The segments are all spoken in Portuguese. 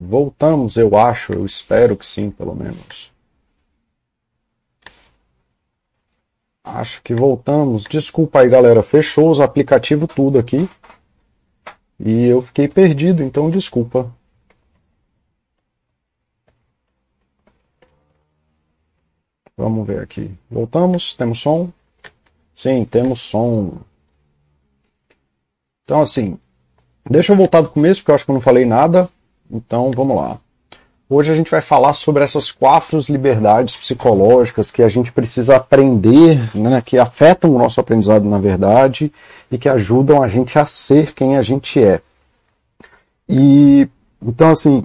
Voltamos, eu acho, eu espero que sim, pelo menos. Acho que voltamos. Desculpa aí, galera. Fechou os aplicativos tudo aqui. E eu fiquei perdido, então desculpa. Vamos ver aqui. Voltamos. Temos som? Sim, temos som. Então, assim, deixa eu voltar do começo, porque eu acho que eu não falei nada. Então, vamos lá. Hoje a gente vai falar sobre essas quatro liberdades psicológicas que a gente precisa aprender, né, que afetam o nosso aprendizado na verdade e que ajudam a gente a ser quem a gente é. E então assim,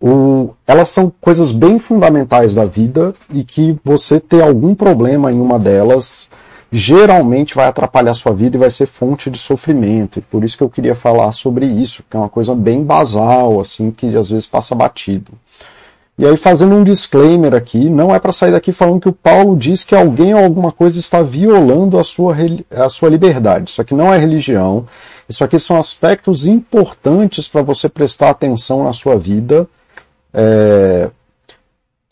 o, elas são coisas bem fundamentais da vida e que você ter algum problema em uma delas geralmente vai atrapalhar a sua vida e vai ser fonte de sofrimento. E por isso que eu queria falar sobre isso, que é uma coisa bem basal, assim, que às vezes passa batido. E aí, fazendo um disclaimer aqui, não é para sair daqui falando que o Paulo diz que alguém ou alguma coisa está violando a sua, a sua liberdade. Isso aqui não é religião. Isso aqui são aspectos importantes para você prestar atenção na sua vida. É,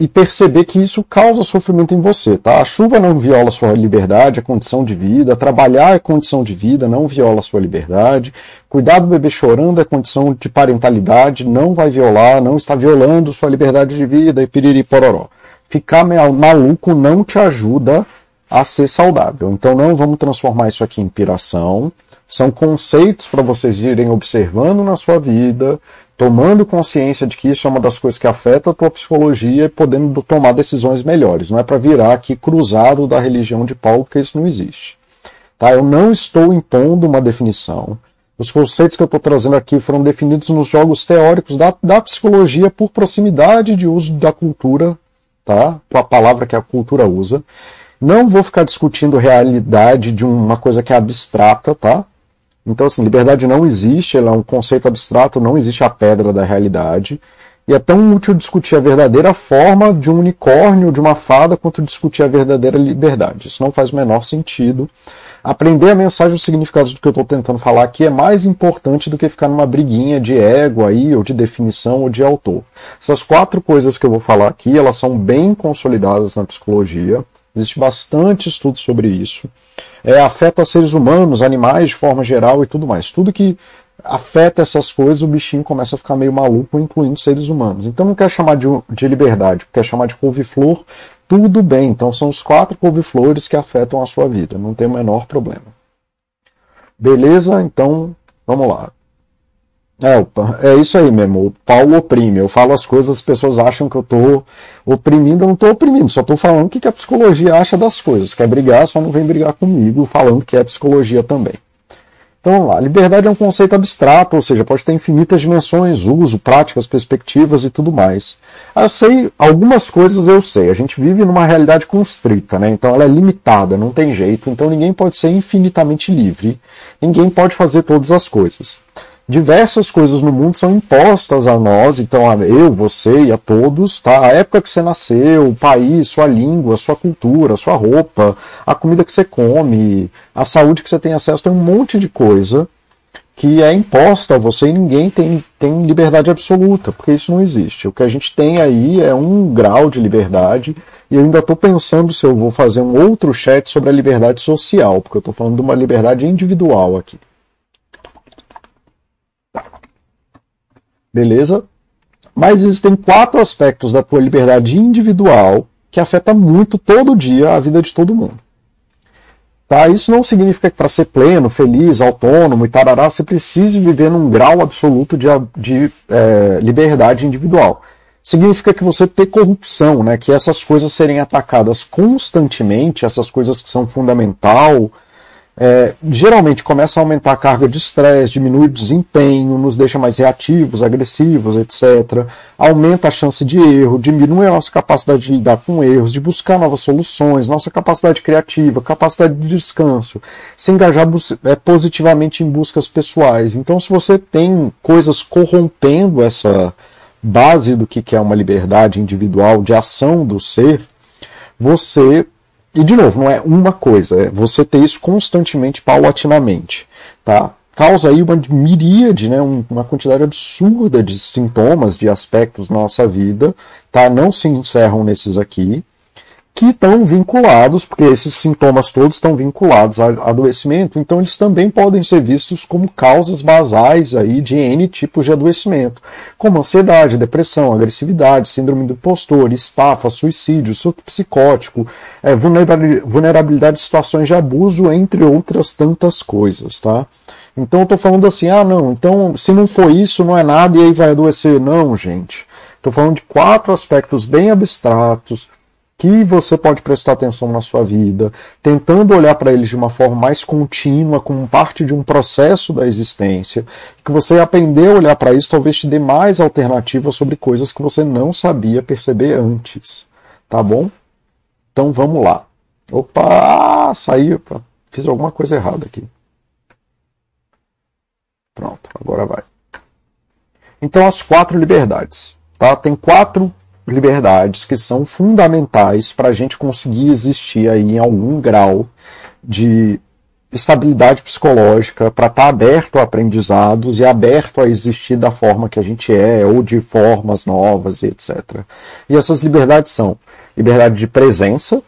e perceber que isso causa sofrimento em você, tá? A chuva não viola sua liberdade, a condição de vida, trabalhar é condição de vida, não viola sua liberdade, cuidar do bebê chorando é condição de parentalidade, não vai violar, não está violando sua liberdade de vida e piriri pororó. Ficar maluco não te ajuda a ser saudável. Então não vamos transformar isso aqui em piração. São conceitos para vocês irem observando na sua vida, tomando consciência de que isso é uma das coisas que afeta a tua psicologia e podendo tomar decisões melhores. Não é para virar aqui cruzado da religião de Paulo, porque isso não existe. Tá? Eu não estou impondo uma definição. Os conceitos que eu estou trazendo aqui foram definidos nos jogos teóricos da, da psicologia por proximidade de uso da cultura, tá? a palavra que a cultura usa. Não vou ficar discutindo realidade de uma coisa que é abstrata, tá? Então, assim, liberdade não existe, ela é um conceito abstrato, não existe a pedra da realidade. E é tão útil discutir a verdadeira forma de um unicórnio, de uma fada, quanto discutir a verdadeira liberdade. Isso não faz o menor sentido. Aprender a mensagem e os significados do que eu estou tentando falar aqui é mais importante do que ficar numa briguinha de ego aí, ou de definição, ou de autor. Essas quatro coisas que eu vou falar aqui, elas são bem consolidadas na psicologia. Existe bastante estudo sobre isso. É, afeta seres humanos, animais de forma geral e tudo mais. Tudo que afeta essas coisas, o bichinho começa a ficar meio maluco, incluindo seres humanos. Então não quer chamar de, de liberdade, quer chamar de couve-flor, tudo bem. Então são os quatro couve-flores que afetam a sua vida, não tem o menor problema. Beleza? Então, vamos lá. É, é isso aí mesmo. O Paulo oprime. Eu falo as coisas, as pessoas acham que eu estou oprimindo. Eu não estou oprimindo, só estou falando o que a psicologia acha das coisas. Quer brigar, só não vem brigar comigo, falando que é psicologia também. Então vamos lá. Liberdade é um conceito abstrato, ou seja, pode ter infinitas dimensões, uso, práticas, perspectivas e tudo mais. Eu sei, algumas coisas eu sei. A gente vive numa realidade constrita, né? Então ela é limitada, não tem jeito. Então ninguém pode ser infinitamente livre. Ninguém pode fazer todas as coisas diversas coisas no mundo são impostas a nós, então a eu, você e a todos, tá? A época que você nasceu, o país, sua língua, sua cultura, sua roupa, a comida que você come, a saúde que você tem acesso, tem um monte de coisa que é imposta a você e ninguém tem, tem liberdade absoluta, porque isso não existe. O que a gente tem aí é um grau de liberdade, e eu ainda estou pensando se eu vou fazer um outro chat sobre a liberdade social, porque eu estou falando de uma liberdade individual aqui. Beleza? Mas existem quatro aspectos da tua liberdade individual que afeta muito todo dia a vida de todo mundo. Tá? Isso não significa que para ser pleno, feliz, autônomo e tarará, você precise viver num grau absoluto de, de é, liberdade individual. Significa que você ter corrupção, né? que essas coisas serem atacadas constantemente, essas coisas que são fundamental, é, geralmente começa a aumentar a carga de estresse, diminui o desempenho, nos deixa mais reativos, agressivos, etc. Aumenta a chance de erro, diminui a nossa capacidade de lidar com erros, de buscar novas soluções, nossa capacidade criativa, capacidade de descanso, se engajar é, positivamente em buscas pessoais. Então, se você tem coisas corrompendo essa base do que é uma liberdade individual de ação do ser, você e de novo, não é uma coisa, é você ter isso constantemente, paulatinamente, tá? causa aí uma miríade, né, uma quantidade absurda de sintomas, de aspectos na nossa vida, tá? Não se encerram nesses aqui, que estão vinculados, porque esses sintomas todos estão vinculados ao adoecimento, então eles também podem ser vistos como causas basais aí de N tipos de adoecimento, como ansiedade, depressão, agressividade, síndrome do impostor, estafa, suicídio, surto psicótico, é, vulnerabilidade de situações de abuso, entre outras tantas coisas, tá? Então eu estou falando assim, ah não, então se não for isso, não é nada e aí vai adoecer. Não, gente. Estou falando de quatro aspectos bem abstratos que você pode prestar atenção na sua vida, tentando olhar para eles de uma forma mais contínua, como parte de um processo da existência, que você aprender a olhar para isso talvez te dê mais alternativas sobre coisas que você não sabia perceber antes. Tá bom? Então vamos lá. Opa, saiu, fiz alguma coisa errada aqui. Pronto, agora vai. Então, as quatro liberdades. Tá? Tem quatro liberdades que são fundamentais para a gente conseguir existir aí em algum grau de estabilidade psicológica, para estar tá aberto a aprendizados e aberto a existir da forma que a gente é, ou de formas novas, etc. E essas liberdades são liberdade de presença,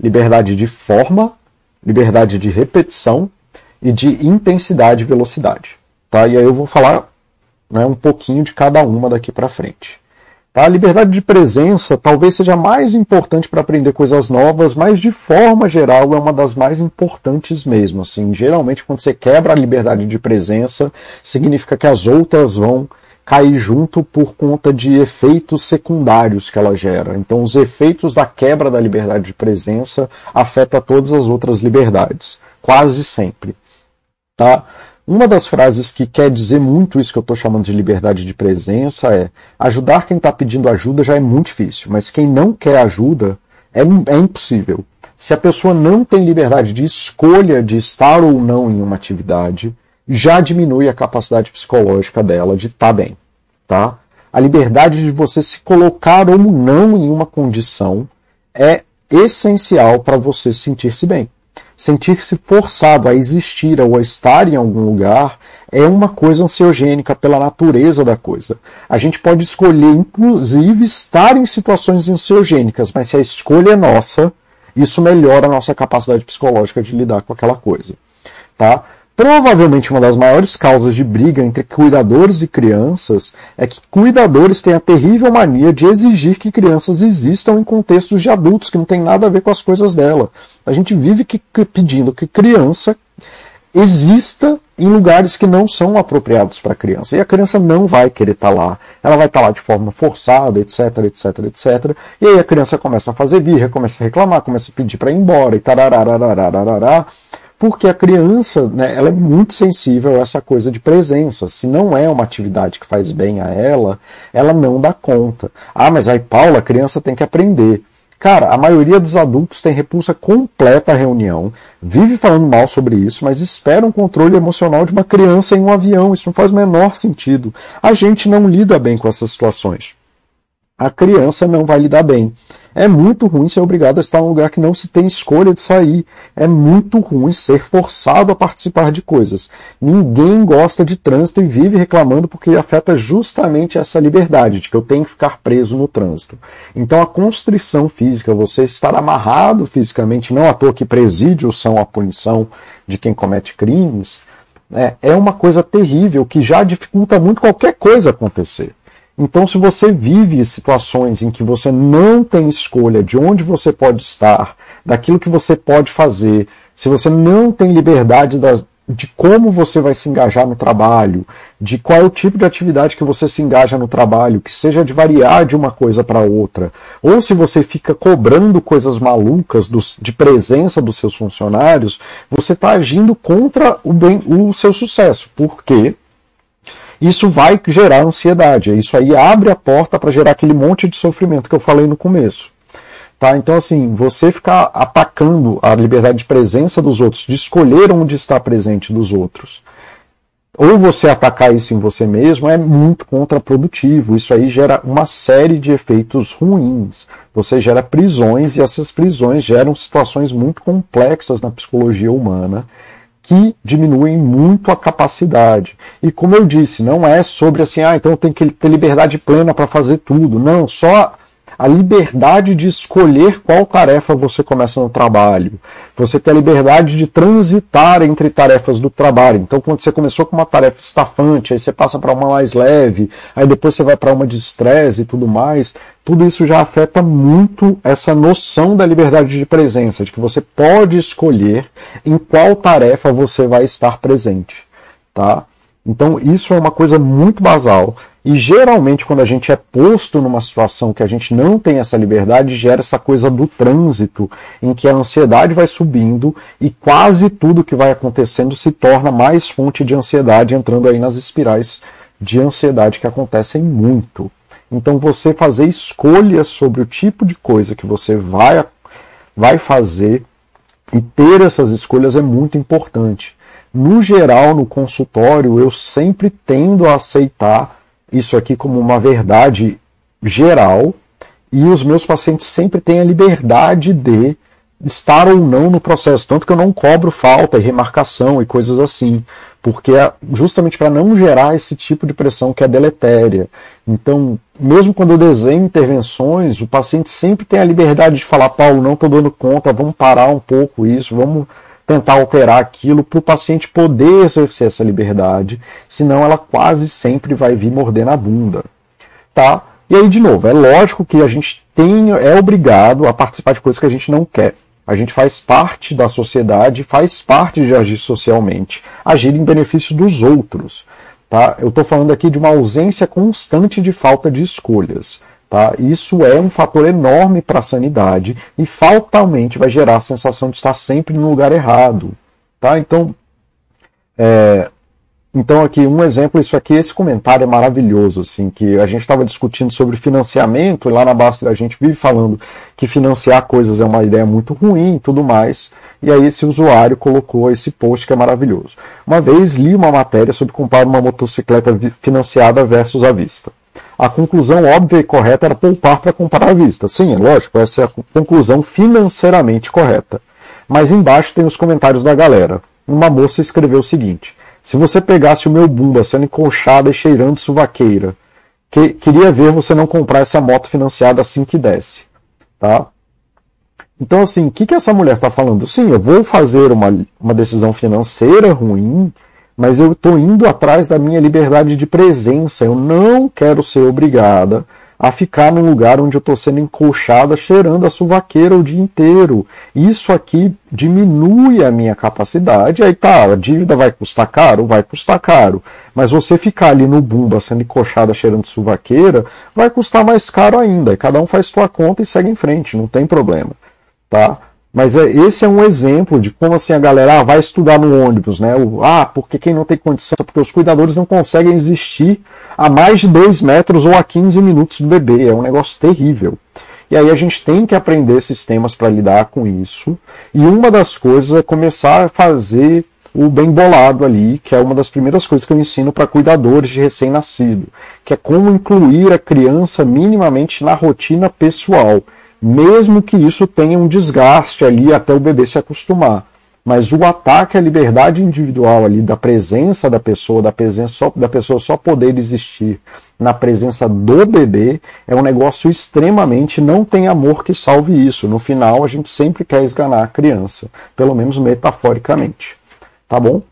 liberdade de forma, liberdade de repetição e de intensidade e velocidade. Tá? E aí eu vou falar né, um pouquinho de cada uma daqui para frente. Tá? A liberdade de presença talvez seja mais importante para aprender coisas novas, mas de forma geral é uma das mais importantes mesmo. Assim, geralmente quando você quebra a liberdade de presença, significa que as outras vão cair junto por conta de efeitos secundários que ela gera. Então, os efeitos da quebra da liberdade de presença afeta todas as outras liberdades, quase sempre. Tá? Uma das frases que quer dizer muito isso que eu estou chamando de liberdade de presença é: ajudar quem está pedindo ajuda já é muito difícil, mas quem não quer ajuda é, é impossível. Se a pessoa não tem liberdade de escolha de estar ou não em uma atividade, já diminui a capacidade psicológica dela de estar tá bem, tá? A liberdade de você se colocar ou não em uma condição é essencial para você sentir-se bem sentir-se forçado a existir ou a estar em algum lugar é uma coisa ansiogênica pela natureza da coisa. A gente pode escolher, inclusive, estar em situações ansiogênicas, mas se a escolha é nossa, isso melhora a nossa capacidade psicológica de lidar com aquela coisa. Tá? Provavelmente uma das maiores causas de briga entre cuidadores e crianças é que cuidadores têm a terrível mania de exigir que crianças existam em contextos de adultos que não tem nada a ver com as coisas dela. A gente vive que, que, pedindo que criança exista em lugares que não são apropriados para a criança. E a criança não vai querer estar tá lá. Ela vai estar tá lá de forma forçada, etc, etc, etc. E aí a criança começa a fazer birra, começa a reclamar, começa a pedir para ir embora e tararararararará porque a criança né, ela é muito sensível a essa coisa de presença. Se não é uma atividade que faz bem a ela, ela não dá conta. Ah, mas aí, Paula, a criança tem que aprender. Cara, a maioria dos adultos tem repulsa completa à reunião, vive falando mal sobre isso, mas espera um controle emocional de uma criança em um avião. Isso não faz o menor sentido. A gente não lida bem com essas situações. A criança não vai lidar bem. É muito ruim ser obrigado a estar em um lugar que não se tem escolha de sair. É muito ruim ser forçado a participar de coisas. Ninguém gosta de trânsito e vive reclamando porque afeta justamente essa liberdade de que eu tenho que ficar preso no trânsito. Então a constrição física, você estar amarrado fisicamente, não à toa que presídios são a punição de quem comete crimes, é, é uma coisa terrível que já dificulta muito qualquer coisa acontecer. Então, se você vive situações em que você não tem escolha de onde você pode estar, daquilo que você pode fazer, se você não tem liberdade de como você vai se engajar no trabalho, de qual é o tipo de atividade que você se engaja no trabalho, que seja de variar de uma coisa para outra, ou se você fica cobrando coisas malucas dos, de presença dos seus funcionários, você está agindo contra o, bem, o seu sucesso. Por quê? Isso vai gerar ansiedade. Isso aí abre a porta para gerar aquele monte de sofrimento que eu falei no começo. Tá? Então, assim, você ficar atacando a liberdade de presença dos outros, de escolher onde está presente dos outros, ou você atacar isso em você mesmo é muito contraprodutivo. Isso aí gera uma série de efeitos ruins. Você gera prisões e essas prisões geram situações muito complexas na psicologia humana que diminuem muito a capacidade. E como eu disse, não é sobre assim, ah, então tem que ter liberdade plena para fazer tudo. Não, só a liberdade de escolher qual tarefa você começa no trabalho. Você tem a liberdade de transitar entre tarefas do trabalho. Então, quando você começou com uma tarefa estafante, aí você passa para uma mais leve, aí depois você vai para uma de estresse e tudo mais, tudo isso já afeta muito essa noção da liberdade de presença, de que você pode escolher em qual tarefa você vai estar presente, tá? Então, isso é uma coisa muito basal. E geralmente, quando a gente é posto numa situação que a gente não tem essa liberdade, gera essa coisa do trânsito, em que a ansiedade vai subindo e quase tudo que vai acontecendo se torna mais fonte de ansiedade, entrando aí nas espirais de ansiedade que acontecem muito. Então, você fazer escolhas sobre o tipo de coisa que você vai, vai fazer e ter essas escolhas é muito importante. No geral, no consultório, eu sempre tendo a aceitar isso aqui como uma verdade geral e os meus pacientes sempre têm a liberdade de estar ou não no processo, tanto que eu não cobro falta e remarcação e coisas assim, porque é justamente para não gerar esse tipo de pressão que é deletéria. Então, mesmo quando eu desenho intervenções, o paciente sempre tem a liberdade de falar, Paulo, não estou dando conta, vamos parar um pouco isso, vamos tentar alterar aquilo para o paciente poder exercer essa liberdade, senão ela quase sempre vai vir morder na bunda. Tá? E aí, de novo, é lógico que a gente tem, é obrigado a participar de coisas que a gente não quer. A gente faz parte da sociedade, faz parte de agir socialmente, agir em benefício dos outros. Tá? Eu estou falando aqui de uma ausência constante de falta de escolhas. Tá? Isso é um fator enorme para a sanidade e fatalmente vai gerar a sensação de estar sempre no lugar errado. Tá? Então, é, então aqui um exemplo, isso aqui, esse comentário é maravilhoso, assim, que a gente estava discutindo sobre financiamento e lá na Basta a gente vive falando que financiar coisas é uma ideia muito ruim e tudo mais, e aí esse usuário colocou esse post que é maravilhoso. Uma vez li uma matéria sobre comprar uma motocicleta financiada versus à vista a conclusão óbvia e correta era poupar para comprar à vista. Sim, é lógico, essa é a conclusão financeiramente correta. Mas embaixo tem os comentários da galera. Uma moça escreveu o seguinte: Se você pegasse o meu bumba sendo encolchada e cheirando suvaqueira, que, queria ver você não comprar essa moto financiada assim que desce. Tá? Então, assim, o que, que essa mulher está falando? Sim, eu vou fazer uma, uma decisão financeira ruim, mas eu estou indo atrás da minha liberdade de presença. Eu não quero ser obrigada a ficar num lugar onde eu estou sendo encolchada cheirando a suvaqueira o dia inteiro. Isso aqui diminui a minha capacidade. Aí tá, a dívida vai custar caro? Vai custar caro. Mas você ficar ali no bumba sendo encolchada cheirando suvaqueira vai custar mais caro ainda. E cada um faz sua conta e segue em frente, não tem problema. Tá? Mas é, esse é um exemplo de como assim a galera ah, vai estudar no ônibus, né? O, ah, porque quem não tem condição, porque os cuidadores não conseguem existir a mais de 2 metros ou a 15 minutos do bebê. É um negócio terrível. E aí a gente tem que aprender sistemas para lidar com isso. E uma das coisas é começar a fazer o bem bolado ali, que é uma das primeiras coisas que eu ensino para cuidadores de recém-nascido, que é como incluir a criança minimamente na rotina pessoal mesmo que isso tenha um desgaste ali até o bebê se acostumar. Mas o ataque à liberdade individual ali, da presença da pessoa, da presença só, da pessoa só poder existir na presença do bebê, é um negócio extremamente não tem amor que salve isso. No final, a gente sempre quer esganar a criança, pelo menos metaforicamente. Tá bom?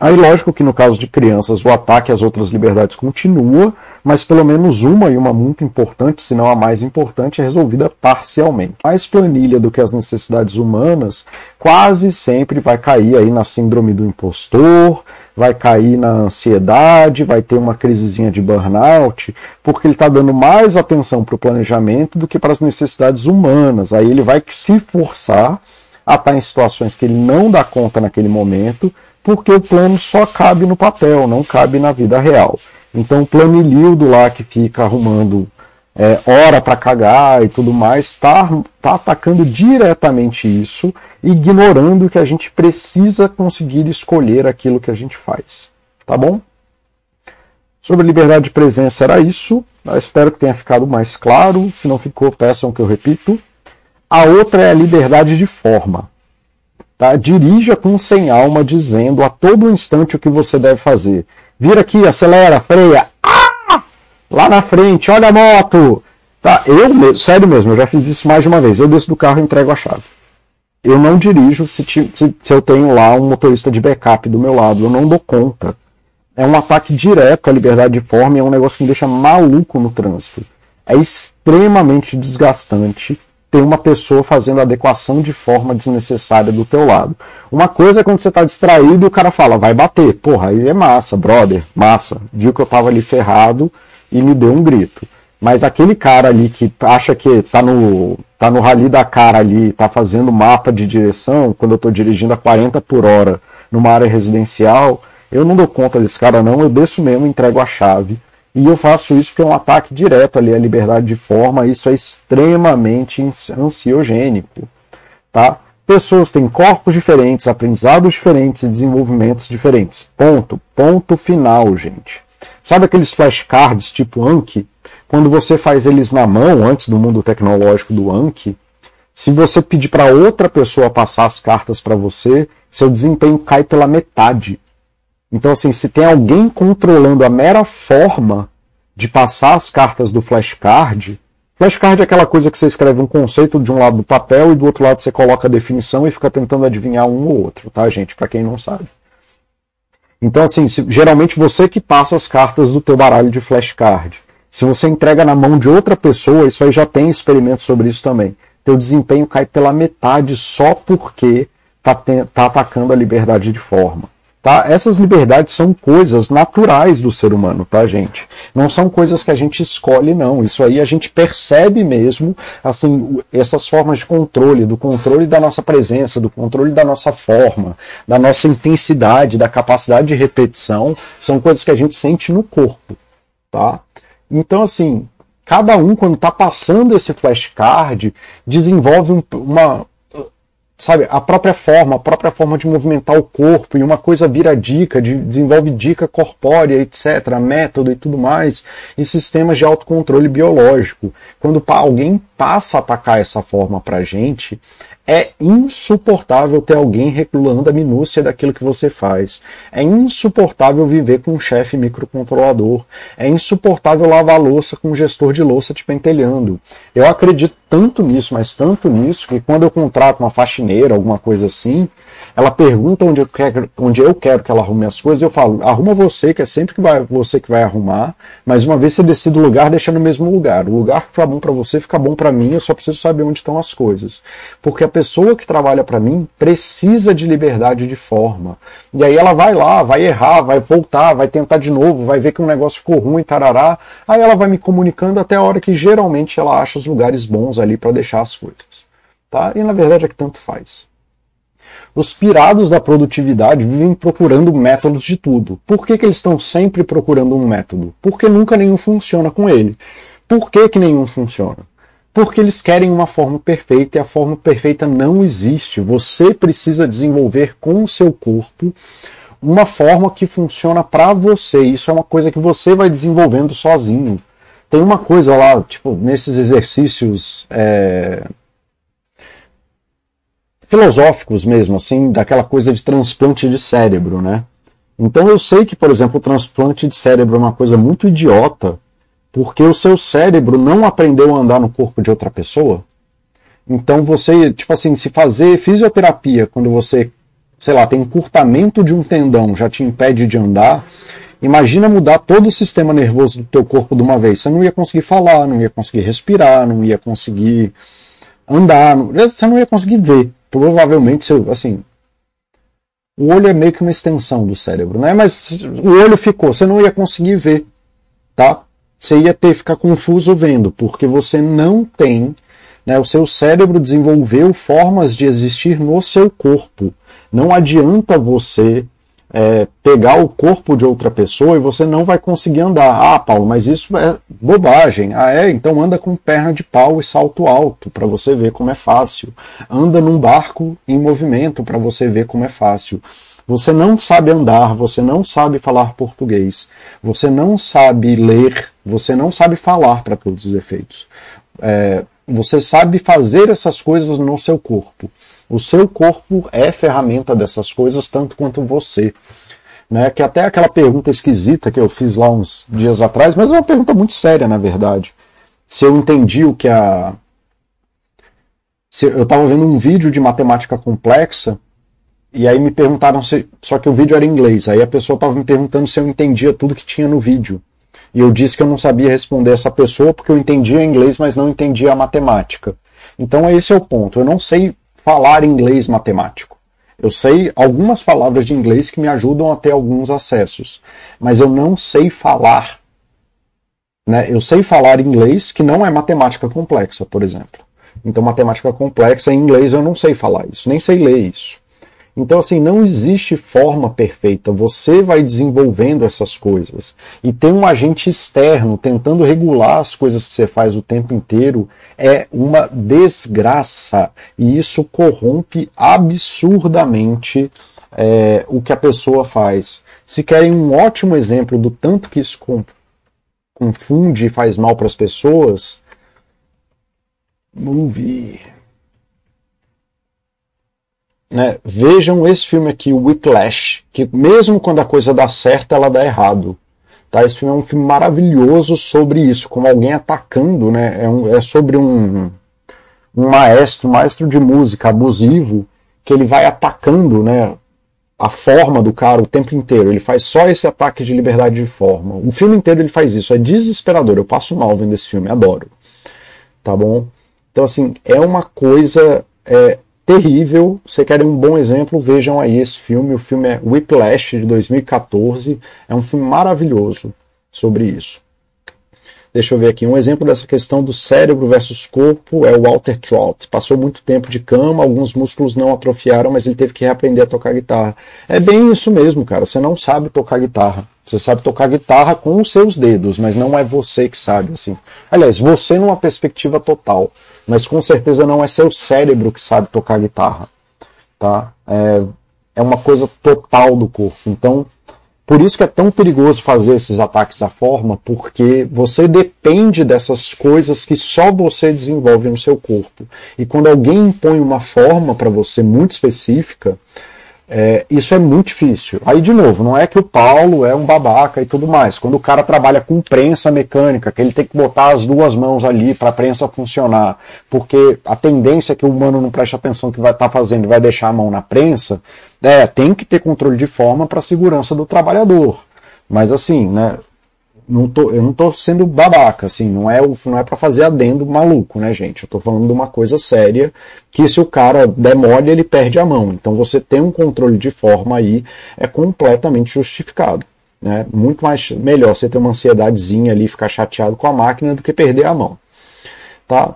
Aí, lógico que no caso de crianças, o ataque às outras liberdades continua, mas pelo menos uma, e uma muito importante, se não a mais importante, é resolvida parcialmente. Mais planilha do que as necessidades humanas quase sempre vai cair aí na síndrome do impostor, vai cair na ansiedade, vai ter uma crisezinha de burnout, porque ele está dando mais atenção para o planejamento do que para as necessidades humanas. Aí ele vai se forçar a estar em situações que ele não dá conta naquele momento porque o plano só cabe no papel, não cabe na vida real. Então o planilildo lá que fica arrumando é, hora para cagar e tudo mais, está tá atacando diretamente isso, ignorando que a gente precisa conseguir escolher aquilo que a gente faz. Tá bom? Sobre liberdade de presença era isso. Eu espero que tenha ficado mais claro. Se não ficou, peçam que eu repito. A outra é a liberdade de forma. Tá? Dirija com sem alma, dizendo a todo instante o que você deve fazer. Vira aqui, acelera, freia. Ah! Lá na frente, olha a moto. Tá? Eu, sério mesmo, eu já fiz isso mais de uma vez. Eu desço do carro e entrego a chave. Eu não dirijo se, se, se eu tenho lá um motorista de backup do meu lado. Eu não dou conta. É um ataque direto à liberdade de forma e é um negócio que me deixa maluco no trânsito. É extremamente desgastante ter uma pessoa fazendo adequação de forma desnecessária do teu lado. Uma coisa é quando você tá distraído e o cara fala, vai bater. Porra, aí é massa, brother, massa. Viu que eu tava ali ferrado e me deu um grito. Mas aquele cara ali que acha que tá no, tá no rally da cara ali, tá fazendo mapa de direção, quando eu tô dirigindo a 40 por hora numa área residencial, eu não dou conta desse cara não, eu desço mesmo, entrego a chave e eu faço isso porque é um ataque direto ali à liberdade de forma, isso é extremamente ansiogênico, tá? Pessoas têm corpos diferentes, aprendizados diferentes e desenvolvimentos diferentes. Ponto. Ponto final, gente. Sabe aqueles flashcards tipo Anki? Quando você faz eles na mão, antes do mundo tecnológico do Anki, se você pedir para outra pessoa passar as cartas para você, seu desempenho cai pela metade. Então, assim, se tem alguém controlando a mera forma de passar as cartas do flashcard, flashcard é aquela coisa que você escreve um conceito de um lado do papel e do outro lado você coloca a definição e fica tentando adivinhar um ou outro, tá, gente? Para quem não sabe. Então, assim, se, geralmente você que passa as cartas do teu baralho de flashcard. Se você entrega na mão de outra pessoa, isso aí já tem experimento sobre isso também. Teu desempenho cai pela metade só porque tá, tá atacando a liberdade de forma. Tá? Essas liberdades são coisas naturais do ser humano, tá, gente? Não são coisas que a gente escolhe, não. Isso aí a gente percebe mesmo, assim, essas formas de controle, do controle da nossa presença, do controle da nossa forma, da nossa intensidade, da capacidade de repetição, são coisas que a gente sente no corpo, tá? Então, assim, cada um, quando está passando esse flashcard, desenvolve um, uma, sabe, a própria forma, a própria forma de movimentar o corpo, e uma coisa vira dica, de, desenvolve dica corpórea, etc., método e tudo mais, e sistemas de autocontrole biológico. Quando alguém passa a atacar essa forma pra gente, é insuportável ter alguém regulando a minúcia daquilo que você faz. É insuportável viver com um chefe microcontrolador. É insuportável lavar louça com um gestor de louça te pentelhando. Eu acredito tanto nisso, mas tanto nisso, que quando eu contrato uma faxineira, alguma coisa assim, ela pergunta onde eu quero, onde eu quero que ela arrume as coisas, eu falo, arruma você, que é sempre que vai, você que vai arrumar, mas uma vez você decide o lugar, deixa no mesmo lugar. O lugar que fica bom para você fica bom para mim, eu só preciso saber onde estão as coisas. Porque a pessoa que trabalha para mim precisa de liberdade de forma. E aí ela vai lá, vai errar, vai voltar, vai tentar de novo, vai ver que um negócio ficou ruim, tarará. Aí ela vai me comunicando até a hora que geralmente ela acha os lugares bons ali para deixar as coisas. Tá? E na verdade é que tanto faz. Os pirados da produtividade vivem procurando métodos de tudo. Por que, que eles estão sempre procurando um método? Porque nunca nenhum funciona com ele. Por que, que nenhum funciona? Porque eles querem uma forma perfeita e a forma perfeita não existe. Você precisa desenvolver com o seu corpo uma forma que funciona para você. Isso é uma coisa que você vai desenvolvendo sozinho. Tem uma coisa lá, tipo, nesses exercícios é, filosóficos mesmo, assim, daquela coisa de transplante de cérebro, né? Então eu sei que, por exemplo, o transplante de cérebro é uma coisa muito idiota, porque o seu cérebro não aprendeu a andar no corpo de outra pessoa. Então você, tipo assim, se fazer fisioterapia quando você, sei lá, tem encurtamento de um tendão, já te impede de andar, imagina mudar todo o sistema nervoso do teu corpo de uma vez. Você não ia conseguir falar, não ia conseguir respirar, não ia conseguir andar, você não ia conseguir ver provavelmente, seu, assim, o olho é meio que uma extensão do cérebro, né? Mas o olho ficou, você não ia conseguir ver, tá? Você ia ter ficar confuso vendo, porque você não tem, né? O seu cérebro desenvolveu formas de existir no seu corpo. Não adianta você é, pegar o corpo de outra pessoa e você não vai conseguir andar. Ah, Paulo, mas isso é bobagem. Ah, é? Então anda com perna de pau e salto alto para você ver como é fácil. Anda num barco em movimento para você ver como é fácil. Você não sabe andar, você não sabe falar português, você não sabe ler, você não sabe falar para todos os efeitos. É, você sabe fazer essas coisas no seu corpo. O seu corpo é ferramenta dessas coisas tanto quanto você. Né, que até aquela pergunta esquisita que eu fiz lá uns dias atrás, mas é uma pergunta muito séria, na verdade. Se eu entendi o que a. Se eu estava vendo um vídeo de matemática complexa, e aí me perguntaram se. Só que o vídeo era em inglês. Aí a pessoa estava me perguntando se eu entendia tudo que tinha no vídeo. E eu disse que eu não sabia responder essa pessoa porque eu entendia inglês, mas não entendia a matemática. Então esse é o ponto. Eu não sei falar inglês matemático. Eu sei algumas palavras de inglês que me ajudam a ter alguns acessos, mas eu não sei falar. Né? Eu sei falar inglês que não é matemática complexa, por exemplo. Então, matemática complexa em inglês eu não sei falar isso, nem sei ler isso. Então, assim, não existe forma perfeita. Você vai desenvolvendo essas coisas. E ter um agente externo tentando regular as coisas que você faz o tempo inteiro é uma desgraça. E isso corrompe absurdamente é, o que a pessoa faz. Se querem um ótimo exemplo do tanto que isso confunde e faz mal para as pessoas, movie. Né? Vejam esse filme aqui, Whiplash, que mesmo quando a coisa dá certo, ela dá errado. Tá? Esse filme é um filme maravilhoso sobre isso, como alguém atacando, né? É, um, é sobre um, um maestro, um maestro de música abusivo, que ele vai atacando, né? A forma do cara o tempo inteiro. Ele faz só esse ataque de liberdade de forma. O filme inteiro ele faz isso. É desesperador. Eu passo mal vendo esse filme, adoro. Tá bom? Então, assim, é uma coisa. É, terrível. Você quer um bom exemplo? Vejam aí esse filme. O filme é Whiplash de 2014. É um filme maravilhoso sobre isso. Deixa eu ver aqui. Um exemplo dessa questão do cérebro versus corpo é o Walter Trout. Passou muito tempo de cama, alguns músculos não atrofiaram, mas ele teve que reaprender a tocar guitarra. É bem isso mesmo, cara. Você não sabe tocar guitarra. Você sabe tocar guitarra com os seus dedos, mas não é você que sabe, assim. Aliás, você numa perspectiva total mas com certeza não é seu cérebro que sabe tocar guitarra, tá? É, é uma coisa total do corpo. Então, por isso que é tão perigoso fazer esses ataques à forma, porque você depende dessas coisas que só você desenvolve no seu corpo. E quando alguém impõe uma forma para você muito específica, é, isso é muito difícil. Aí, de novo, não é que o Paulo é um babaca e tudo mais. Quando o cara trabalha com prensa mecânica, que ele tem que botar as duas mãos ali para a prensa funcionar, porque a tendência é que o humano não preste atenção que vai estar tá fazendo e vai deixar a mão na prensa, é, tem que ter controle de forma para a segurança do trabalhador. Mas assim, né, não tô, eu não tô sendo babaca, assim, não é, não é para fazer adendo maluco, né, gente? Eu tô falando de uma coisa séria, que se o cara der mole, ele perde a mão. Então você tem um controle de forma aí, é completamente justificado. Né? Muito mais melhor você ter uma ansiedadezinha ali, ficar chateado com a máquina, do que perder a mão. Tá?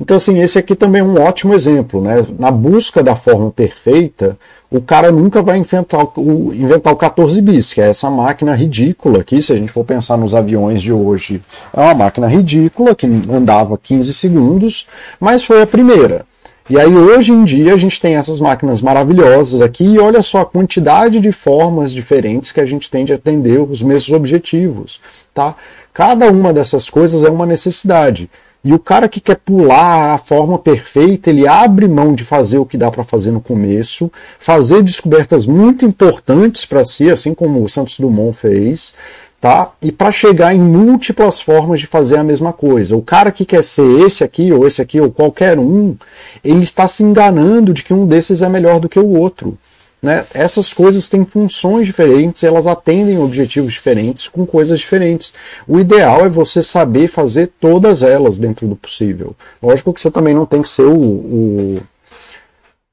Então, assim, esse aqui também é um ótimo exemplo, né? Na busca da forma perfeita, o cara nunca vai inventar o, inventar o 14 bis, que é essa máquina ridícula aqui, se a gente for pensar nos aviões de hoje, é uma máquina ridícula que andava 15 segundos, mas foi a primeira. E aí hoje em dia a gente tem essas máquinas maravilhosas aqui e olha só a quantidade de formas diferentes que a gente tem de atender os mesmos objetivos, tá? Cada uma dessas coisas é uma necessidade. E o cara que quer pular a forma perfeita, ele abre mão de fazer o que dá para fazer no começo, fazer descobertas muito importantes para si, assim como o Santos Dumont fez, tá? E para chegar em múltiplas formas de fazer a mesma coisa. O cara que quer ser esse aqui ou esse aqui ou qualquer um, ele está se enganando de que um desses é melhor do que o outro. Né? Essas coisas têm funções diferentes, elas atendem objetivos diferentes com coisas diferentes. O ideal é você saber fazer todas elas dentro do possível. Lógico que você também não tem que ser o, o,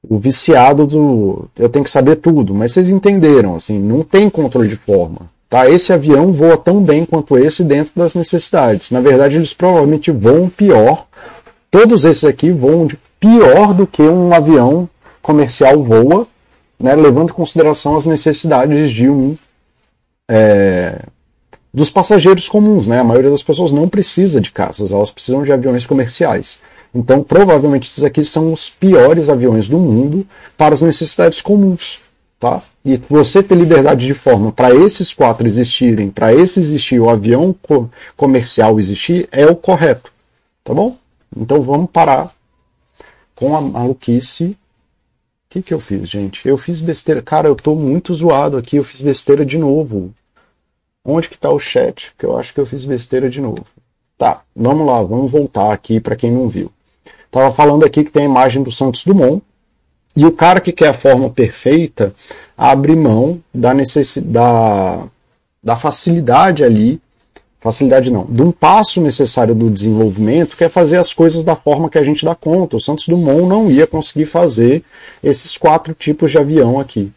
o viciado do eu tenho que saber tudo, mas vocês entenderam, assim, não tem controle de forma. Tá? Esse avião voa tão bem quanto esse dentro das necessidades. Na verdade, eles provavelmente voam pior. Todos esses aqui voam pior do que um avião comercial voa né, levando em consideração as necessidades de um é, dos passageiros comuns. Né? A maioria das pessoas não precisa de caças, elas precisam de aviões comerciais. Então, provavelmente, esses aqui são os piores aviões do mundo para as necessidades comuns. Tá? E você ter liberdade de forma para esses quatro existirem, para esse existir, o avião co comercial existir, é o correto. Tá bom? Então vamos parar com a maluquice que que eu fiz, gente? Eu fiz besteira. Cara, eu tô muito zoado aqui, eu fiz besteira de novo. Onde que tá o chat? Que eu acho que eu fiz besteira de novo. Tá, vamos lá, vamos voltar aqui para quem não viu. Tava falando aqui que tem a imagem do Santos Dumont, e o cara que quer a forma perfeita abre mão da necessidade, da, da facilidade ali, facilidade não, de um passo necessário do desenvolvimento, que é fazer as coisas da forma que a gente dá conta. O Santos Dumont não ia conseguir fazer esses quatro tipos de avião aqui.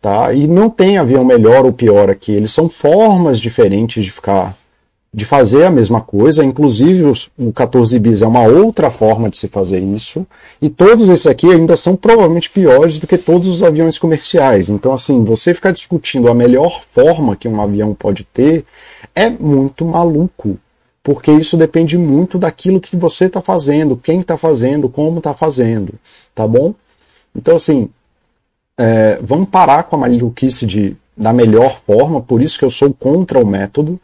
Tá? E não tem avião melhor ou pior aqui, eles são formas diferentes de ficar de fazer a mesma coisa, inclusive o 14 bis é uma outra forma de se fazer isso, e todos esses aqui ainda são provavelmente piores do que todos os aviões comerciais. Então, assim, você ficar discutindo a melhor forma que um avião pode ter é muito maluco, porque isso depende muito daquilo que você está fazendo, quem está fazendo, como está fazendo, tá bom? Então, assim, é, vamos parar com a maluquice de da melhor forma, por isso que eu sou contra o método,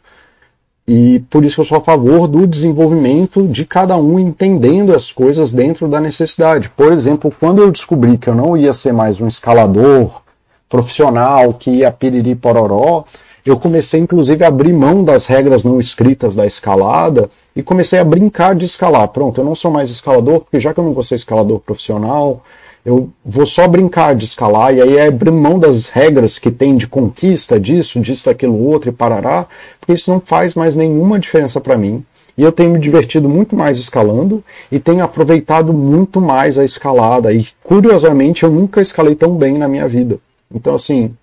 e por isso que eu sou a favor do desenvolvimento de cada um entendendo as coisas dentro da necessidade. Por exemplo, quando eu descobri que eu não ia ser mais um escalador profissional que ia piriri pororó, eu comecei inclusive a abrir mão das regras não escritas da escalada e comecei a brincar de escalar. Pronto, eu não sou mais escalador, porque já que eu não vou ser escalador profissional, eu vou só brincar de escalar, e aí é abrir mão das regras que tem de conquista, disso, disso, daquilo, outro e parará, porque isso não faz mais nenhuma diferença para mim. E eu tenho me divertido muito mais escalando e tenho aproveitado muito mais a escalada. E curiosamente eu nunca escalei tão bem na minha vida. Então, assim,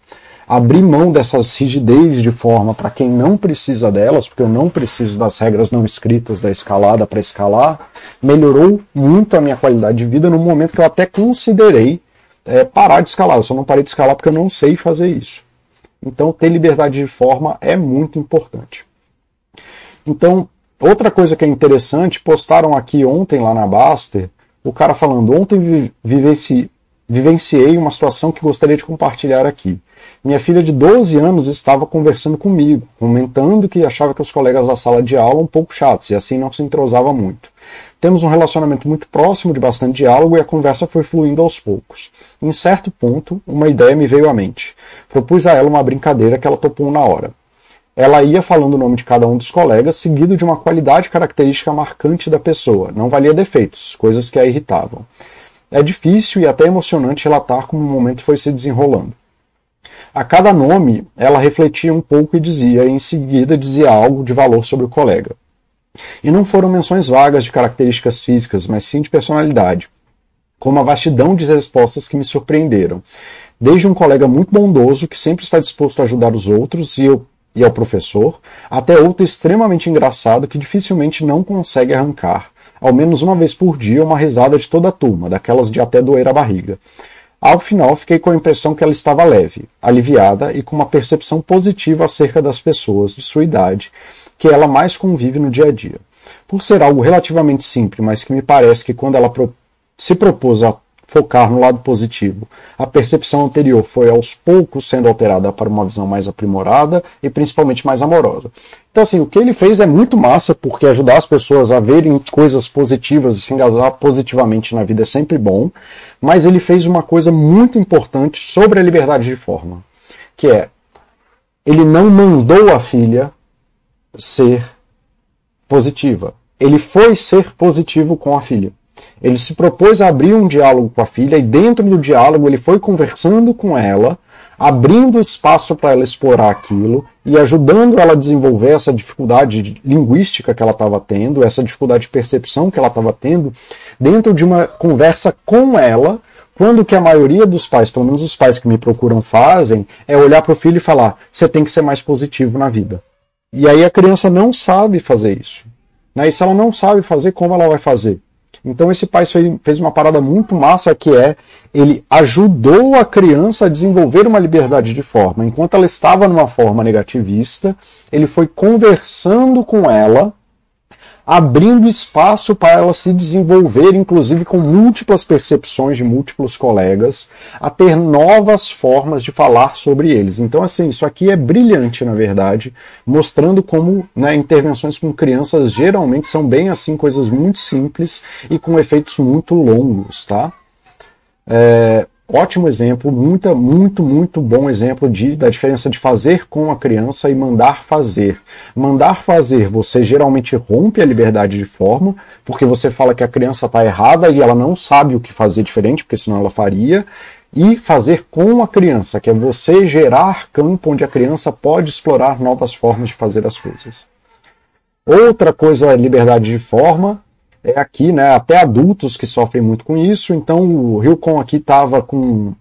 abrir mão dessas rigidez de forma para quem não precisa delas, porque eu não preciso das regras não escritas da escalada para escalar, melhorou muito a minha qualidade de vida no momento que eu até considerei é, parar de escalar. Eu só não parei de escalar porque eu não sei fazer isso. Então, ter liberdade de forma é muito importante. Então, outra coisa que é interessante, postaram aqui ontem lá na Baster, o cara falando, ontem vivenci, vivenciei uma situação que gostaria de compartilhar aqui. Minha filha de 12 anos estava conversando comigo, comentando que achava que os colegas da sala de aula um pouco chatos e assim não se entrosava muito. Temos um relacionamento muito próximo, de bastante diálogo, e a conversa foi fluindo aos poucos. Em certo ponto, uma ideia me veio à mente. Propus a ela uma brincadeira que ela topou na hora. Ela ia falando o nome de cada um dos colegas, seguido de uma qualidade característica marcante da pessoa. Não valia defeitos, coisas que a irritavam. É difícil e até emocionante relatar como o momento foi se desenrolando. A cada nome, ela refletia um pouco e dizia, e em seguida dizia algo de valor sobre o colega. E não foram menções vagas de características físicas, mas sim de personalidade, com uma vastidão de respostas que me surpreenderam. Desde um colega muito bondoso, que sempre está disposto a ajudar os outros e, eu, e ao professor, até outro extremamente engraçado que dificilmente não consegue arrancar, ao menos uma vez por dia, uma risada de toda a turma, daquelas de até doer a barriga. Ao final, fiquei com a impressão que ela estava leve, aliviada e com uma percepção positiva acerca das pessoas de sua idade que ela mais convive no dia a dia. Por ser algo relativamente simples, mas que me parece que quando ela se propôs a focar no lado positivo, a percepção anterior foi aos poucos sendo alterada para uma visão mais aprimorada e principalmente mais amorosa. Então, assim, o que ele fez é muito massa, porque ajudar as pessoas a verem coisas positivas e se engajar positivamente na vida é sempre bom, mas ele fez uma coisa muito importante sobre a liberdade de forma, que é ele não mandou a filha ser positiva. Ele foi ser positivo com a filha. Ele se propôs a abrir um diálogo com a filha e dentro do diálogo ele foi conversando com ela, abrindo espaço para ela explorar aquilo e ajudando ela a desenvolver essa dificuldade linguística que ela estava tendo, essa dificuldade de percepção que ela estava tendo, dentro de uma conversa com ela, quando que a maioria dos pais, pelo menos os pais que me procuram fazem, é olhar para o filho e falar: você tem que ser mais positivo na vida. E aí a criança não sabe fazer isso. Né? E se ela não sabe fazer, como ela vai fazer? Então esse pai fez uma parada muito massa que é ele ajudou a criança a desenvolver uma liberdade de forma. Enquanto ela estava numa forma negativista, ele foi conversando com ela abrindo espaço para ela se desenvolver, inclusive com múltiplas percepções de múltiplos colegas, a ter novas formas de falar sobre eles. Então, assim, isso aqui é brilhante, na verdade, mostrando como né, intervenções com crianças geralmente são bem assim, coisas muito simples e com efeitos muito longos, tá? É, ótimo exemplo, muito, muito, muito bom exemplo de, da diferença de fazer com a criança e mandar fazer. Mandar fazer, você geralmente rompe a liberdade de forma, porque você fala que a criança está errada e ela não sabe o que fazer diferente, porque senão ela faria. E fazer com a criança, que é você gerar campo onde a criança pode explorar novas formas de fazer as coisas. Outra coisa é liberdade de forma, é aqui, né? Até adultos que sofrem muito com isso. Então o Hilcon aqui estava com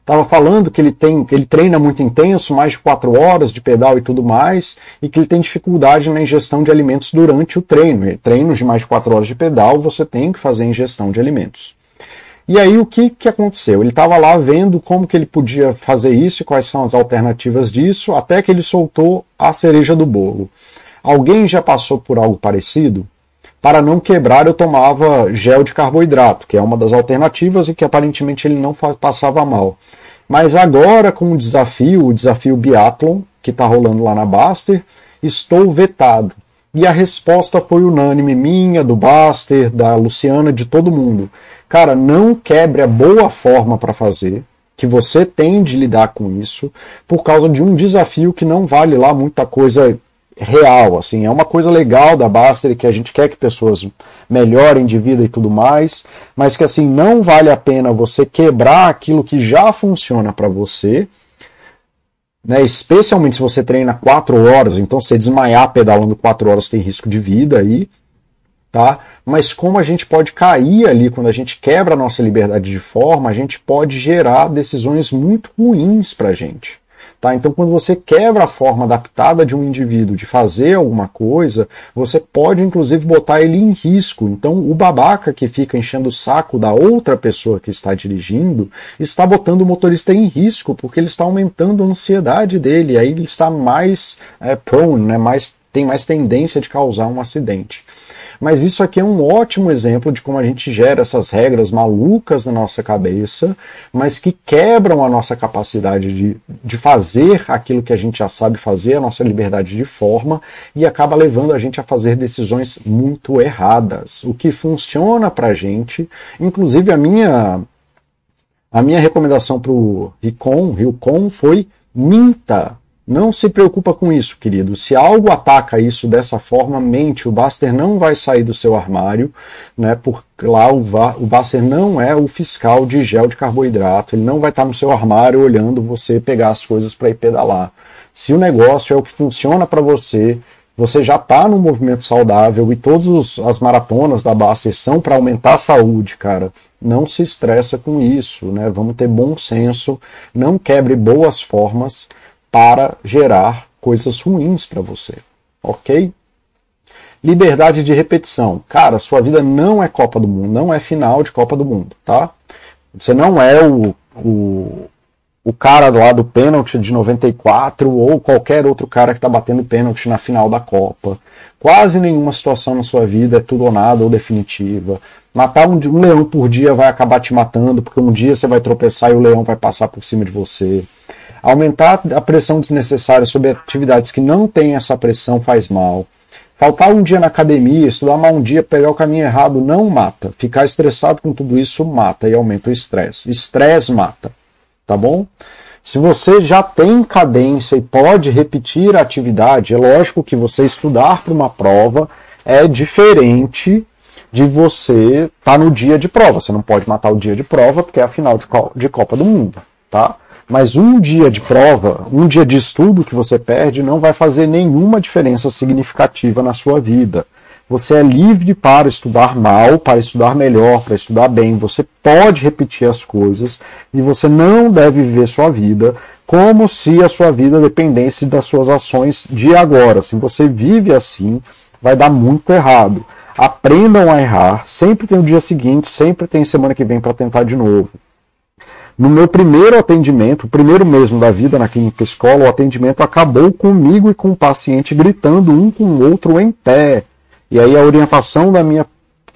estava falando que ele tem ele treina muito intenso, mais de quatro horas de pedal e tudo mais, e que ele tem dificuldade na ingestão de alimentos durante o treino. Treinos de mais de quatro horas de pedal, você tem que fazer ingestão de alimentos. E aí o que, que aconteceu? Ele estava lá vendo como que ele podia fazer isso e quais são as alternativas disso, até que ele soltou a cereja do bolo. Alguém já passou por algo parecido? Para não quebrar, eu tomava gel de carboidrato, que é uma das alternativas e que aparentemente ele não passava mal. Mas agora, com o desafio, o desafio Biathlon, que está rolando lá na Baster, estou vetado. E a resposta foi unânime, minha, do Baster, da Luciana, de todo mundo. Cara, não quebre a boa forma para fazer, que você tem de lidar com isso, por causa de um desafio que não vale lá muita coisa real, assim, é uma coisa legal da Baster que a gente quer que pessoas melhorem de vida e tudo mais, mas que assim não vale a pena você quebrar aquilo que já funciona para você, né? Especialmente se você treina quatro horas, então você desmaiar pedalando quatro horas tem risco de vida aí, tá? Mas como a gente pode cair ali quando a gente quebra a nossa liberdade de forma, a gente pode gerar decisões muito ruins para gente. Tá? Então, quando você quebra a forma adaptada de um indivíduo de fazer alguma coisa, você pode inclusive botar ele em risco. Então, o babaca que fica enchendo o saco da outra pessoa que está dirigindo está botando o motorista em risco, porque ele está aumentando a ansiedade dele, aí ele está mais é, prone, né? mais, tem mais tendência de causar um acidente. Mas isso aqui é um ótimo exemplo de como a gente gera essas regras malucas na nossa cabeça, mas que quebram a nossa capacidade de, de fazer aquilo que a gente já sabe fazer, a nossa liberdade de forma, e acaba levando a gente a fazer decisões muito erradas. O que funciona pra gente, inclusive a minha. A minha recomendação para o Ricon, Ricon foi minta não se preocupa com isso, querido. Se algo ataca isso dessa forma, mente. O Baster não vai sair do seu armário, né? Porque lá o, o Baster não é o fiscal de gel de carboidrato. Ele não vai estar no seu armário olhando você pegar as coisas para ir pedalar. Se o negócio é o que funciona para você, você já está no movimento saudável e todas as maratonas da Baster são para aumentar a saúde, cara. Não se estressa com isso, né? Vamos ter bom senso, não quebre boas formas para gerar coisas ruins para você, ok? Liberdade de repetição. Cara, sua vida não é Copa do Mundo, não é final de Copa do Mundo, tá? Você não é o, o, o cara lá do pênalti de 94 ou qualquer outro cara que está batendo pênalti na final da Copa. Quase nenhuma situação na sua vida é tudo ou nada ou definitiva. Matar um, um leão por dia vai acabar te matando, porque um dia você vai tropeçar e o leão vai passar por cima de você. Aumentar a pressão desnecessária sobre atividades que não têm essa pressão faz mal. Faltar um dia na academia, estudar mal um dia, pegar o caminho errado não mata. Ficar estressado com tudo isso mata e aumenta o estresse. Estresse mata, tá bom? Se você já tem cadência e pode repetir a atividade, é lógico que você estudar para uma prova é diferente de você estar tá no dia de prova. Você não pode matar o dia de prova porque é a final de Copa do Mundo, tá? Mas um dia de prova, um dia de estudo que você perde não vai fazer nenhuma diferença significativa na sua vida. Você é livre para estudar mal, para estudar melhor, para estudar bem. Você pode repetir as coisas e você não deve viver sua vida como se a sua vida dependesse das suas ações de agora. Se você vive assim, vai dar muito errado. Aprendam a errar. Sempre tem o dia seguinte, sempre tem semana que vem para tentar de novo. No meu primeiro atendimento, o primeiro mesmo da vida na clínica escola, o atendimento acabou comigo e com o paciente gritando um com o outro em pé. E aí a orientação da minha,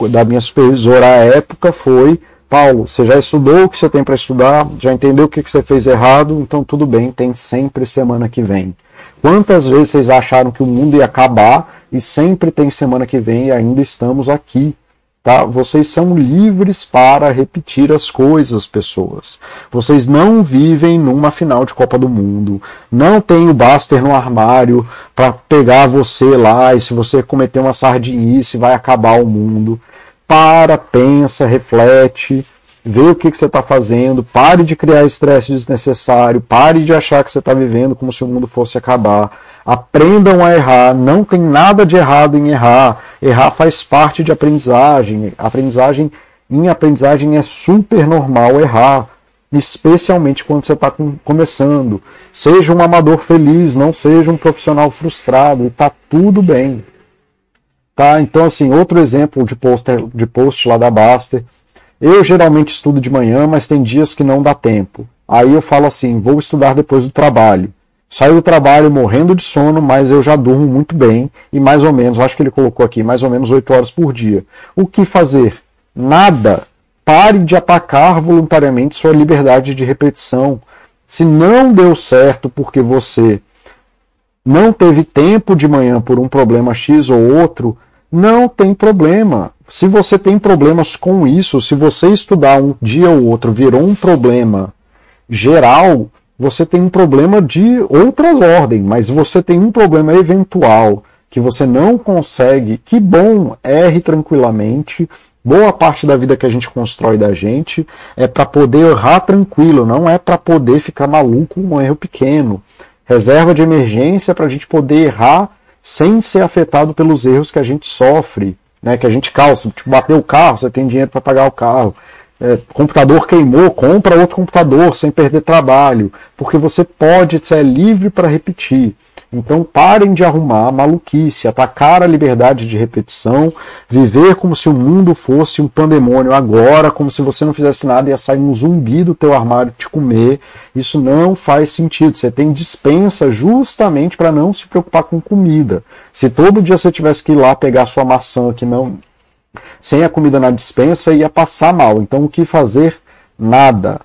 da minha supervisora à época foi: Paulo, você já estudou o que você tem para estudar, já entendeu o que, que você fez errado, então tudo bem, tem sempre semana que vem. Quantas vezes vocês acharam que o mundo ia acabar e sempre tem semana que vem e ainda estamos aqui? Tá? Vocês são livres para repetir as coisas, pessoas. Vocês não vivem numa final de Copa do Mundo. Não tem o Buster no armário para pegar você lá e se você cometer uma sardinice vai acabar o mundo. Para, pensa, reflete, vê o que, que você está fazendo, pare de criar estresse desnecessário, pare de achar que você está vivendo como se o mundo fosse acabar Aprendam a errar, não tem nada de errado em errar. Errar faz parte de aprendizagem. Aprendizagem em aprendizagem é super normal errar, especialmente quando você está começando. Seja um amador feliz, não seja um profissional frustrado, e está tudo bem. Tá? Então, assim, outro exemplo de post, de post lá da Baster. Eu geralmente estudo de manhã, mas tem dias que não dá tempo. Aí eu falo assim, vou estudar depois do trabalho. Saio do trabalho morrendo de sono, mas eu já durmo muito bem e mais ou menos, acho que ele colocou aqui, mais ou menos 8 horas por dia. O que fazer? Nada. Pare de atacar voluntariamente sua liberdade de repetição. Se não deu certo porque você não teve tempo de manhã por um problema X ou outro, não tem problema. Se você tem problemas com isso, se você estudar um dia ou outro virou um problema geral, você tem um problema de outras ordens, mas você tem um problema eventual que você não consegue, que bom, erre tranquilamente. Boa parte da vida que a gente constrói da gente é para poder errar tranquilo, não é para poder ficar maluco com um erro pequeno. Reserva de emergência para a gente poder errar sem ser afetado pelos erros que a gente sofre, né? Que a gente calça, tipo, bater o carro, você tem dinheiro para pagar o carro é, computador queimou, compra outro computador sem perder trabalho, porque você pode ser livre para repetir. Então parem de arrumar maluquice, atacar a liberdade de repetição, viver como se o mundo fosse um pandemônio agora, como se você não fizesse nada e ia sair um zumbi do teu armário te comer. Isso não faz sentido. Você tem dispensa justamente para não se preocupar com comida. Se todo dia você tivesse que ir lá pegar sua maçã que não sem a comida na dispensa ia passar mal. Então o que fazer? Nada.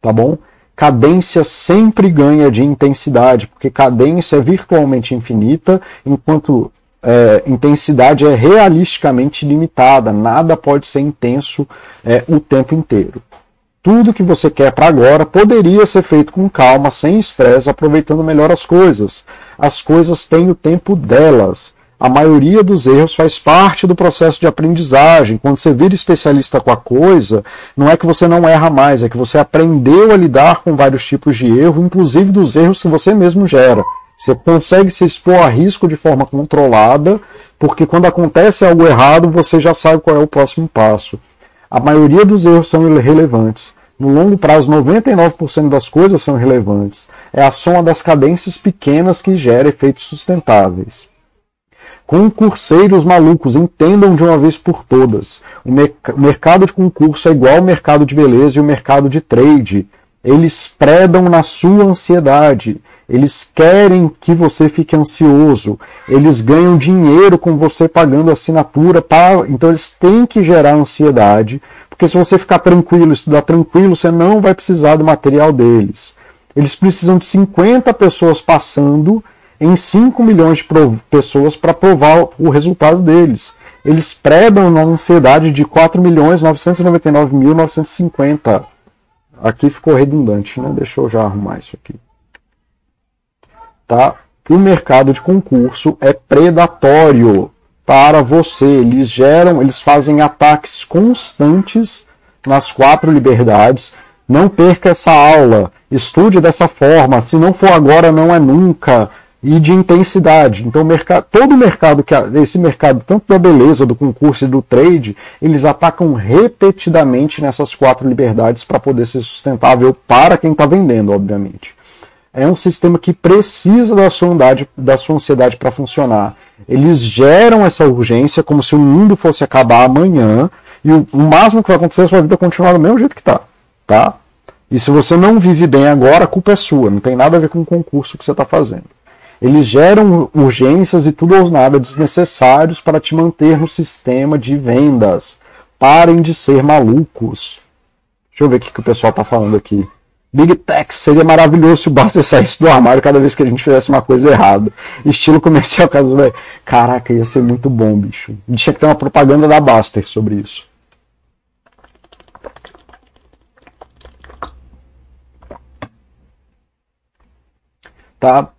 Tá bom? Cadência sempre ganha de intensidade, porque cadência é virtualmente infinita, enquanto é, intensidade é realisticamente limitada. Nada pode ser intenso é, o tempo inteiro. Tudo que você quer para agora poderia ser feito com calma, sem estresse, aproveitando melhor as coisas. As coisas têm o tempo delas a maioria dos erros faz parte do processo de aprendizagem. Quando você vira especialista com a coisa, não é que você não erra mais, é que você aprendeu a lidar com vários tipos de erro, inclusive dos erros que você mesmo gera. Você consegue se expor a risco de forma controlada, porque quando acontece algo errado, você já sabe qual é o próximo passo. A maioria dos erros são irrelevantes. No longo prazo, 99% das coisas são irrelevantes. É a soma das cadências pequenas que gera efeitos sustentáveis. Concurseiros malucos, entendam de uma vez por todas. O, mercado de concurso é igual ao mercado de beleza e o mercado de trade. Eles predam na sua ansiedade. Eles querem que você fique ansioso. Eles ganham dinheiro com você pagando assinatura. Então eles têm que gerar ansiedade. Porque se você ficar tranquilo, estudar tranquilo, você não vai precisar do material deles. Eles precisam de 50 pessoas passando em 5 milhões de pessoas para provar o resultado deles. Eles predam na ansiedade de 4 milhões 999.950. Aqui ficou redundante, né? Deixa eu já arrumar isso aqui. Tá? O mercado de concurso é predatório para você. Eles geram, eles fazem ataques constantes nas quatro liberdades. Não perca essa aula. Estude dessa forma. Se não for agora, não é nunca e de intensidade. Então, mercado, todo o mercado, que esse mercado, tanto da beleza, do concurso e do trade, eles atacam repetidamente nessas quatro liberdades para poder ser sustentável para quem está vendendo, obviamente. É um sistema que precisa da sua, ansiedade, da sua ansiedade para funcionar. Eles geram essa urgência como se o mundo fosse acabar amanhã e o, o máximo que vai acontecer é a sua vida continuar do mesmo jeito que está. Tá? E se você não vive bem agora, a culpa é sua, não tem nada a ver com o concurso que você está fazendo. Eles geram urgências e tudo ou nada desnecessários para te manter no sistema de vendas. Parem de ser malucos. Deixa eu ver o que, que o pessoal está falando aqui. Big Tech seria maravilhoso se o Buster saísse do armário cada vez que a gente fizesse uma coisa errada. Estilo comercial, caso velho. Caraca, ia ser muito bom, bicho. Tinha que ter uma propaganda da Buster sobre isso. Tá?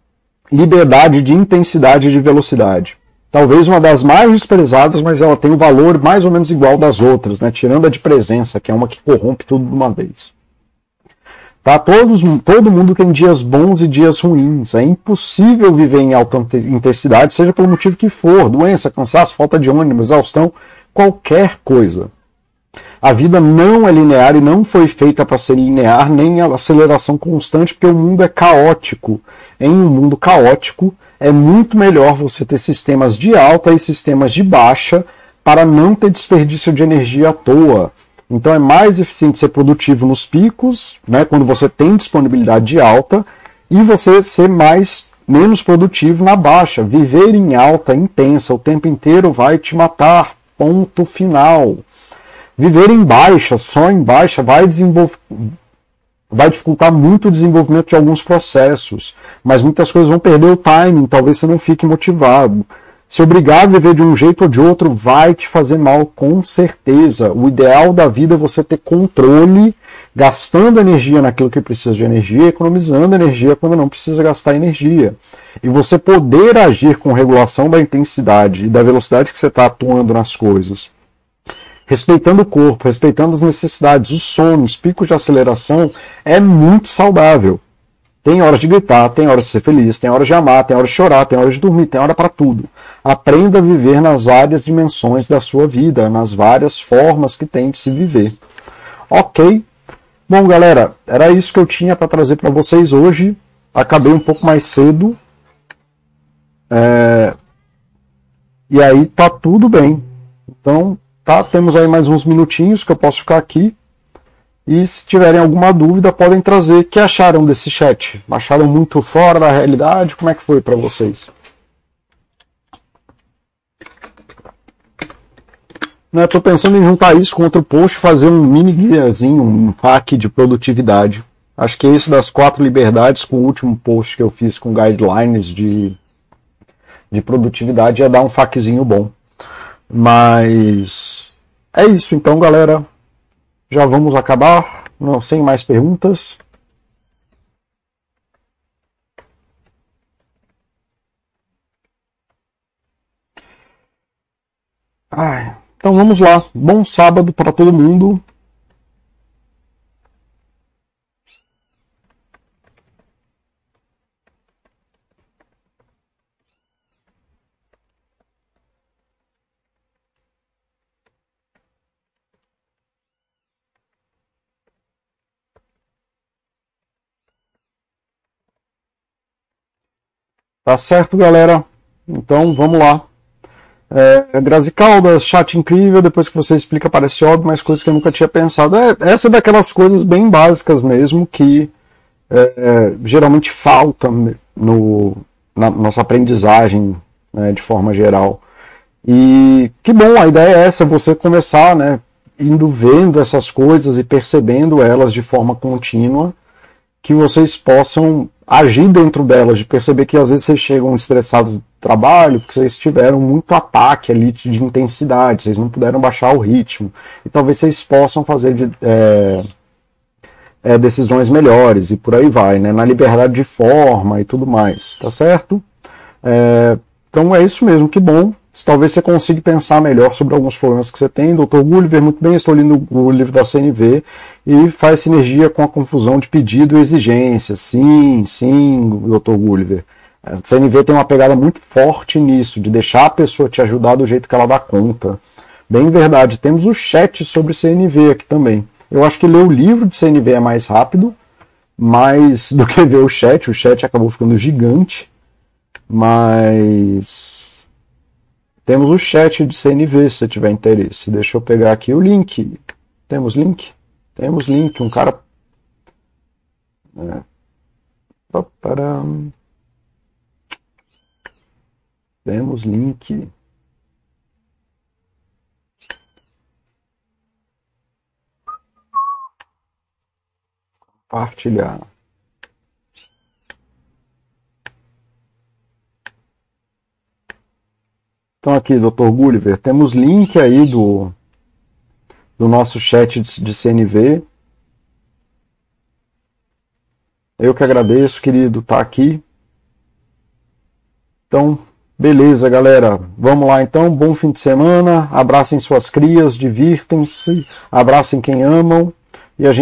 Liberdade de intensidade e de velocidade. Talvez uma das mais desprezadas, mas ela tem um valor mais ou menos igual das outras, né? Tirando a de presença, que é uma que corrompe tudo de uma vez. Tá? Todos, todo mundo tem dias bons e dias ruins. É impossível viver em alta intensidade, seja pelo motivo que for, doença, cansaço, falta de ânimo, exaustão, qualquer coisa. A vida não é linear e não foi feita para ser linear, nem aceleração constante, porque o mundo é caótico. Em um mundo caótico, é muito melhor você ter sistemas de alta e sistemas de baixa para não ter desperdício de energia à toa. Então é mais eficiente ser produtivo nos picos, né, quando você tem disponibilidade alta, e você ser mais menos produtivo na baixa. Viver em alta intensa o tempo inteiro vai te matar. Ponto final. Viver em baixa, só em baixa, vai desenvolver vai dificultar muito o desenvolvimento de alguns processos, mas muitas coisas vão perder o timing, talvez você não fique motivado. Se obrigar a viver de um jeito ou de outro vai te fazer mal, com certeza. O ideal da vida é você ter controle, gastando energia naquilo que precisa de energia, economizando energia quando não precisa gastar energia. E você poder agir com regulação da intensidade e da velocidade que você está atuando nas coisas. Respeitando o corpo, respeitando as necessidades, os sonhos, picos de aceleração, é muito saudável. Tem hora de gritar, tem hora de ser feliz, tem hora de amar, tem hora de chorar, tem hora de dormir, tem hora para tudo. Aprenda a viver nas várias dimensões da sua vida, nas várias formas que tem de se viver. Ok? Bom, galera, era isso que eu tinha para trazer para vocês hoje. Acabei um pouco mais cedo. É... E aí tá tudo bem. Então, tá, temos aí mais uns minutinhos que eu posso ficar aqui e se tiverem alguma dúvida, podem trazer. O que acharam desse chat? Acharam muito fora da realidade? Como é que foi para vocês? Né, pensando em juntar isso com outro post e fazer um mini guiazinho, um pack de produtividade. Acho que esse das quatro liberdades, com o último post que eu fiz com guidelines de, de produtividade, ia dar um faquezinho bom. Mas é isso então, galera. Já vamos acabar, não, sem mais perguntas. Ai, então vamos lá. Bom sábado para todo mundo. Tá certo, galera? Então vamos lá. É, Grazi Caldas, chat incrível, depois que você explica parece óbvio, mas coisas que eu nunca tinha pensado. É, essa é daquelas coisas bem básicas mesmo que é, é geralmente falta no, na nossa aprendizagem né, de forma geral. E que bom, a ideia é essa, você começar, né, indo vendo essas coisas e percebendo elas de forma contínua, que vocês possam agir dentro delas, de perceber que às vezes vocês chegam estressados do trabalho, porque vocês tiveram muito ataque ali de intensidade, vocês não puderam baixar o ritmo, e talvez vocês possam fazer de, é, é, decisões melhores, e por aí vai, né? na liberdade de forma e tudo mais, tá certo? É, então é isso mesmo, que bom talvez você consiga pensar melhor sobre alguns problemas que você tem. Dr. Gulliver, muito bem, estou lendo o livro da CNV e faz sinergia com a confusão de pedido e exigência. Sim, sim, Dr. Gulliver. A CNV tem uma pegada muito forte nisso, de deixar a pessoa te ajudar do jeito que ela dá conta. Bem verdade, temos o chat sobre CNV aqui também. Eu acho que ler o livro de CNV é mais rápido, mais do que ver o chat. O chat acabou ficando gigante, mas temos o chat de CNV, se você tiver interesse. Deixa eu pegar aqui o link. Temos link? Temos link. Um cara. É. Temos link. Compartilhar. Então aqui, Dr. Gulliver, temos link aí do, do nosso chat de, CNV. Eu que agradeço, querido, estar tá aqui. Então, beleza, galera. Vamos lá então. Bom fim de semana. Abracem suas crias, divirtam-se, abracem quem amam e a gente